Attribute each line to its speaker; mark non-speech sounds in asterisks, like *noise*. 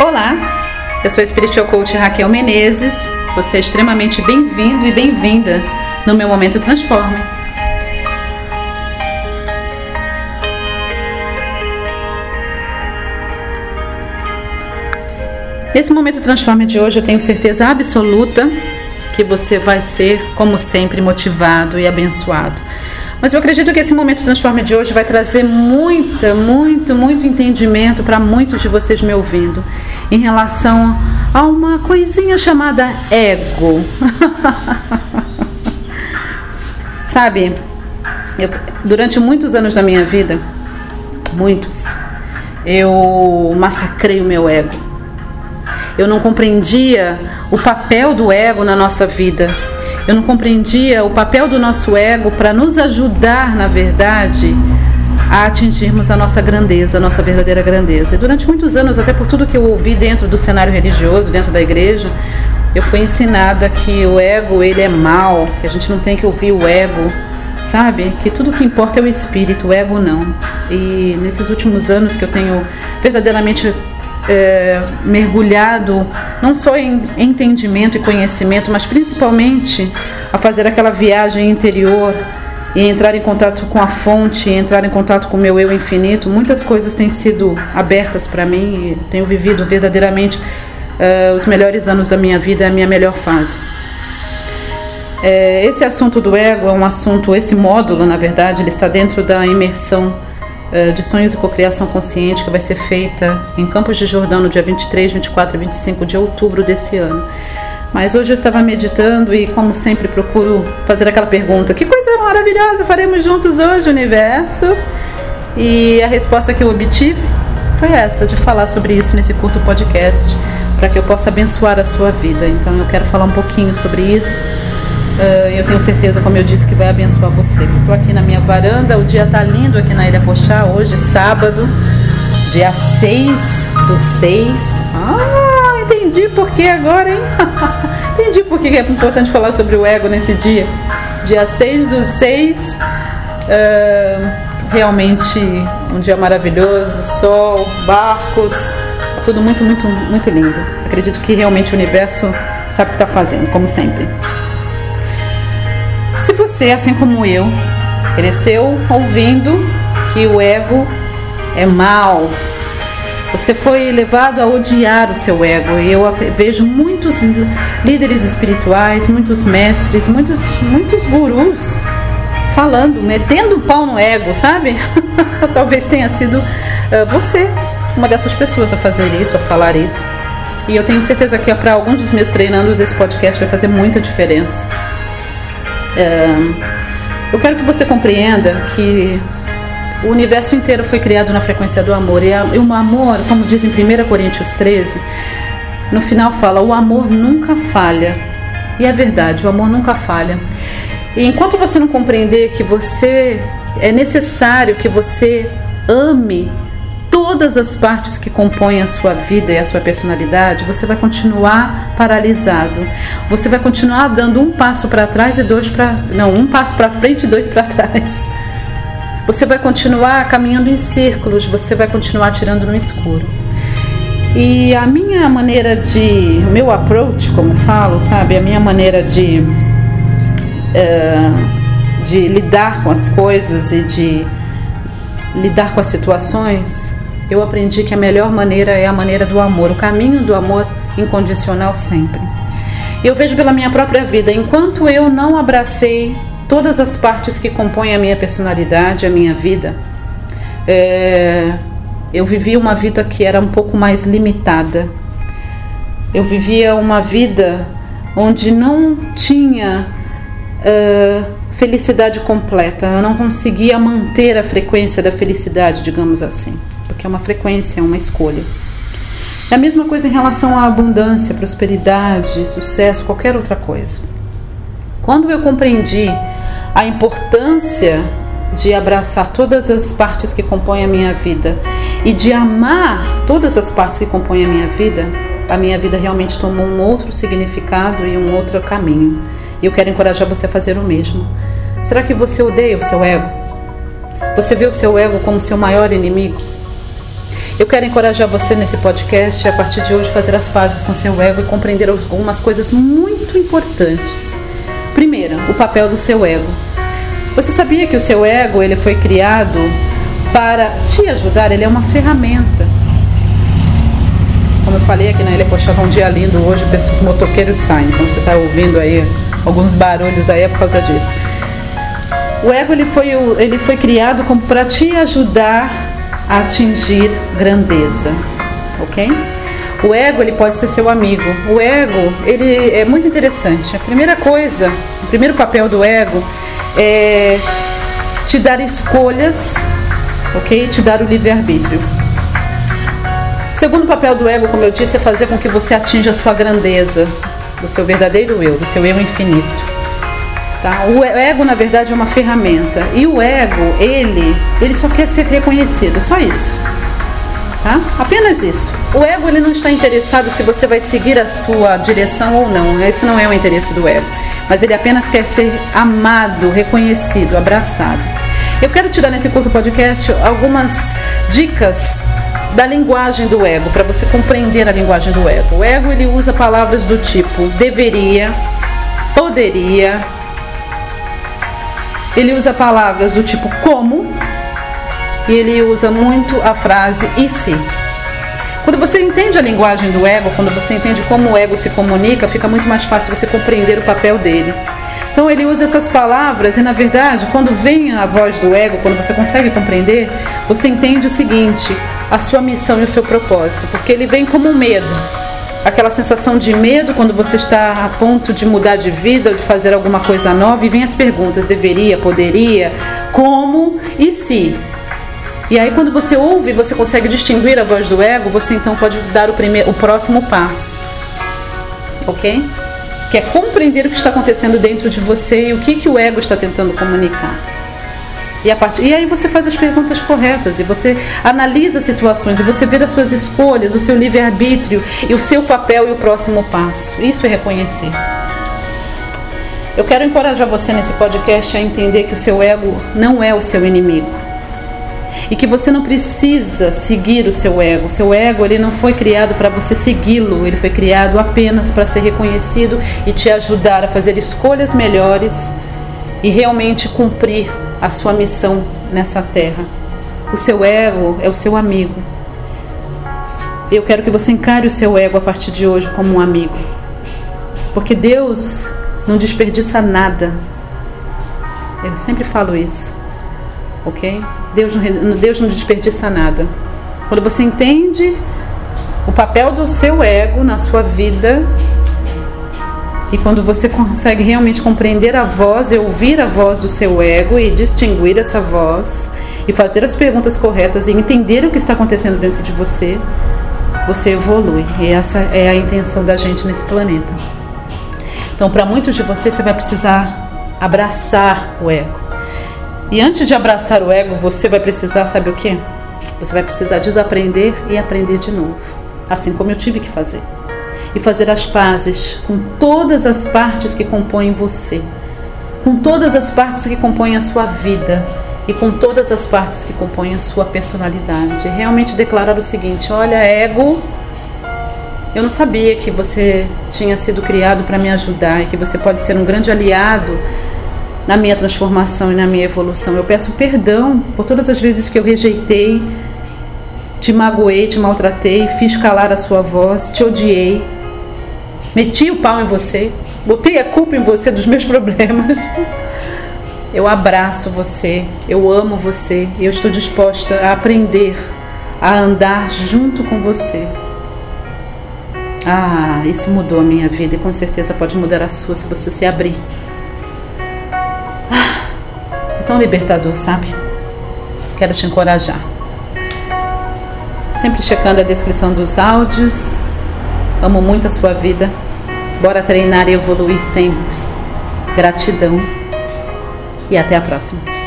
Speaker 1: Olá, eu sou a Spiritual Coach Raquel Menezes. Você é extremamente bem-vindo e bem-vinda no meu Momento Transforme. Nesse Momento Transforme de hoje, eu tenho certeza absoluta que você vai ser, como sempre, motivado e abençoado. Mas eu acredito que esse momento Transforme de hoje vai trazer muita, muito, muito entendimento para muitos de vocês me ouvindo em relação a uma coisinha chamada ego. *laughs* Sabe, eu, durante muitos anos da minha vida, muitos, eu massacrei o meu ego. Eu não compreendia o papel do ego na nossa vida eu não compreendia o papel do nosso ego para nos ajudar, na verdade, a atingirmos a nossa grandeza, a nossa verdadeira grandeza. E durante muitos anos, até por tudo que eu ouvi dentro do cenário religioso, dentro da igreja, eu fui ensinada que o ego ele é mal, que a gente não tem que ouvir o ego, sabe? Que tudo que importa é o espírito, o ego não. E nesses últimos anos que eu tenho verdadeiramente é, mergulhado não só em entendimento e conhecimento, mas principalmente a fazer aquela viagem interior e entrar em contato com a fonte, entrar em contato com o meu eu infinito, muitas coisas têm sido abertas para mim e tenho vivido verdadeiramente uh, os melhores anos da minha vida, a minha melhor fase. É, esse assunto do ego é um assunto, esse módulo, na verdade, ele está dentro da imersão de Sonhos e Cocriação Consciente, que vai ser feita em Campos de Jordão no dia 23, 24 e 25 de outubro desse ano. Mas hoje eu estava meditando e, como sempre, procuro fazer aquela pergunta: que coisa maravilhosa faremos juntos hoje, universo? E a resposta que eu obtive foi essa, de falar sobre isso nesse curto podcast, para que eu possa abençoar a sua vida. Então eu quero falar um pouquinho sobre isso eu tenho certeza, como eu disse, que vai abençoar você. Estou aqui na minha varanda, o dia está lindo aqui na Ilha Pochá, hoje, sábado, dia 6 do 6. Ah, entendi por que agora, hein? *laughs* entendi por que é importante falar sobre o ego nesse dia. Dia 6 do 6, uh, realmente um dia maravilhoso, sol, barcos, tudo muito, muito, muito lindo. Acredito que realmente o universo sabe o que está fazendo, como sempre. Se você, assim como eu, cresceu ouvindo que o ego é mal, você foi levado a odiar o seu ego. Eu vejo muitos líderes espirituais, muitos mestres, muitos, muitos gurus falando, metendo o pau no ego, sabe? *laughs* Talvez tenha sido uh, você uma dessas pessoas a fazer isso, a falar isso. E eu tenho certeza que para alguns dos meus treinandos esse podcast vai fazer muita diferença. Eu quero que você compreenda que o universo inteiro foi criado na frequência do amor. E, o amor, como diz em 1 Coríntios 13, no final fala: o amor nunca falha. E é verdade, o amor nunca falha. E enquanto você não compreender que você é necessário que você ame todas as partes que compõem a sua vida e a sua personalidade, você vai continuar paralisado. Você vai continuar dando um passo para trás e dois para não, um passo para frente e dois para trás. Você vai continuar caminhando em círculos, você vai continuar tirando no escuro. E a minha maneira de, o meu approach, como falo, sabe, a minha maneira de uh, de lidar com as coisas e de lidar com as situações eu aprendi que a melhor maneira é a maneira do amor, o caminho do amor incondicional sempre. Eu vejo pela minha própria vida, enquanto eu não abracei todas as partes que compõem a minha personalidade, a minha vida, é, eu vivia uma vida que era um pouco mais limitada. Eu vivia uma vida onde não tinha uh, felicidade completa, eu não conseguia manter a frequência da felicidade, digamos assim porque é uma frequência, uma escolha. É a mesma coisa em relação à abundância, prosperidade, sucesso, qualquer outra coisa. Quando eu compreendi a importância de abraçar todas as partes que compõem a minha vida e de amar todas as partes que compõem a minha vida, a minha vida realmente tomou um outro significado e um outro caminho. E eu quero encorajar você a fazer o mesmo. Será que você odeia o seu ego? Você vê o seu ego como seu maior inimigo? Eu quero encorajar você nesse podcast a partir de hoje fazer as pazes com seu ego e compreender algumas coisas muito importantes. Primeira, o papel do seu ego. Você sabia que o seu ego ele foi criado para te ajudar? Ele é uma ferramenta. Como eu falei aqui na Ilha Poxa, um dia lindo hoje, os motoqueiros saem. Então você está ouvindo aí alguns barulhos aí é por causa disso. O ego ele foi, ele foi criado para te ajudar a atingir grandeza, ok? O ego ele pode ser seu amigo. O ego ele é muito interessante. A primeira coisa, o primeiro papel do ego é te dar escolhas, ok? Te dar o livre arbítrio. O segundo papel do ego, como eu disse, é fazer com que você atinja a sua grandeza, do seu verdadeiro eu, do seu eu infinito. Tá? O ego, na verdade, é uma ferramenta. E o ego, ele, ele só quer ser reconhecido, só isso. Tá? Apenas isso. O ego ele não está interessado se você vai seguir a sua direção ou não. Esse não é o interesse do ego. Mas ele apenas quer ser amado, reconhecido, abraçado. Eu quero te dar nesse curto podcast algumas dicas da linguagem do ego para você compreender a linguagem do ego. O ego ele usa palavras do tipo deveria, poderia, ele usa palavras do tipo como e ele usa muito a frase e se. Quando você entende a linguagem do ego, quando você entende como o ego se comunica, fica muito mais fácil você compreender o papel dele. Então ele usa essas palavras e na verdade, quando vem a voz do ego, quando você consegue compreender, você entende o seguinte: a sua missão e o seu propósito, porque ele vem como medo aquela sensação de medo quando você está a ponto de mudar de vida ou de fazer alguma coisa nova e vem as perguntas: deveria, poderia, como e se. E aí quando você ouve, você consegue distinguir a voz do ego, você então pode dar o primeiro, o próximo passo, ok? Que é compreender o que está acontecendo dentro de você e o que que o ego está tentando comunicar. E, a partir, e aí você faz as perguntas corretas e você analisa situações e você vê as suas escolhas, o seu livre-arbítrio e o seu papel e o próximo passo. Isso é reconhecer. Eu quero encorajar você nesse podcast a entender que o seu ego não é o seu inimigo. E que você não precisa seguir o seu ego. O seu ego ele não foi criado para você segui-lo, ele foi criado apenas para ser reconhecido e te ajudar a fazer escolhas melhores e realmente cumprir a sua missão nessa terra. O seu ego é o seu amigo. Eu quero que você encare o seu ego a partir de hoje como um amigo. Porque Deus não desperdiça nada. Eu sempre falo isso. Ok? Deus não, Deus não desperdiça nada. Quando você entende o papel do seu ego na sua vida, e quando você consegue realmente compreender a voz e ouvir a voz do seu ego e distinguir essa voz e fazer as perguntas corretas e entender o que está acontecendo dentro de você, você evolui. E essa é a intenção da gente nesse planeta. Então, para muitos de vocês, você vai precisar abraçar o ego. E antes de abraçar o ego, você vai precisar, sabe o que? Você vai precisar desaprender e aprender de novo. Assim como eu tive que fazer e fazer as pazes com todas as partes que compõem você, com todas as partes que compõem a sua vida e com todas as partes que compõem a sua personalidade. Realmente declarar o seguinte: olha, ego, eu não sabia que você tinha sido criado para me ajudar e que você pode ser um grande aliado na minha transformação e na minha evolução. Eu peço perdão por todas as vezes que eu rejeitei, te magoei, te maltratei, fiz calar a sua voz, te odiei meti o pau em você, botei a culpa em você dos meus *laughs* problemas. Eu abraço você, eu amo você eu estou disposta a aprender a andar junto com você. Ah, isso mudou a minha vida e com certeza pode mudar a sua se você se abrir. Ah, é tão libertador, sabe? Quero te encorajar. Sempre checando a descrição dos áudios, Amo muito a sua vida. Bora treinar e evoluir sempre. Gratidão e até a próxima.